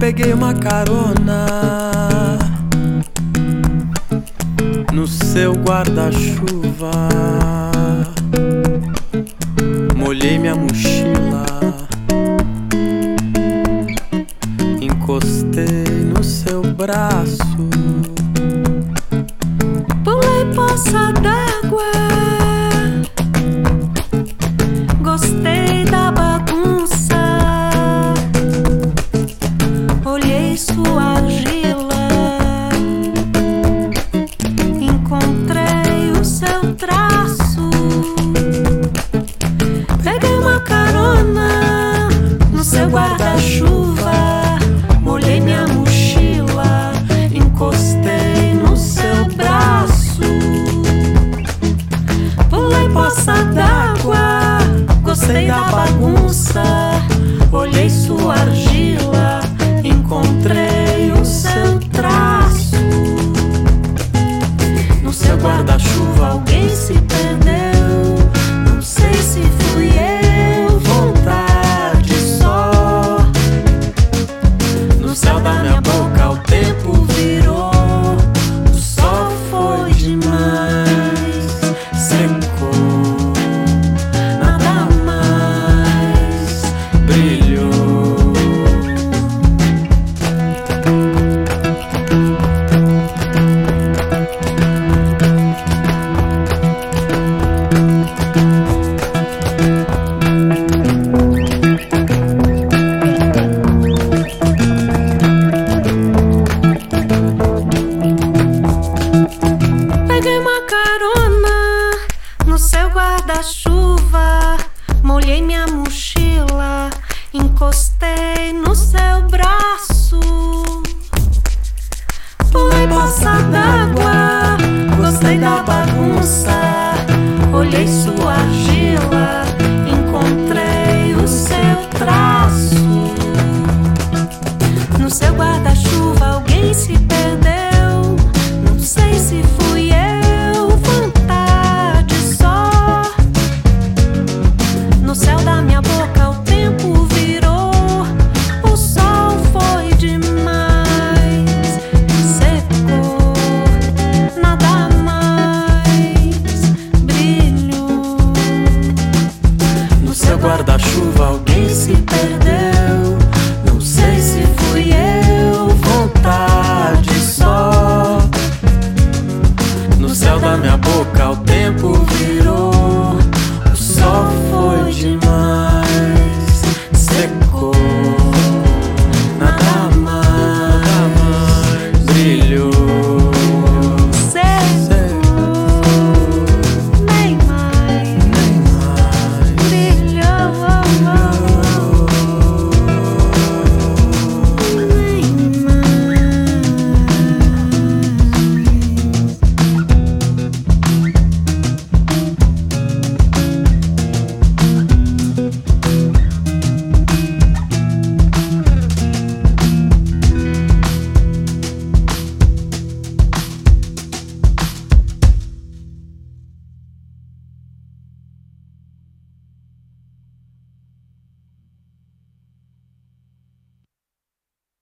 Peguei uma carona no seu guarda-chuva. Molhei minha mochila poça d'água. Gostei da bagunça. Olhei sua argila. Encontrei o seu traço. Peguei uma carona no seu guarda-chuva. argila. Peguei minha mochila, encostei no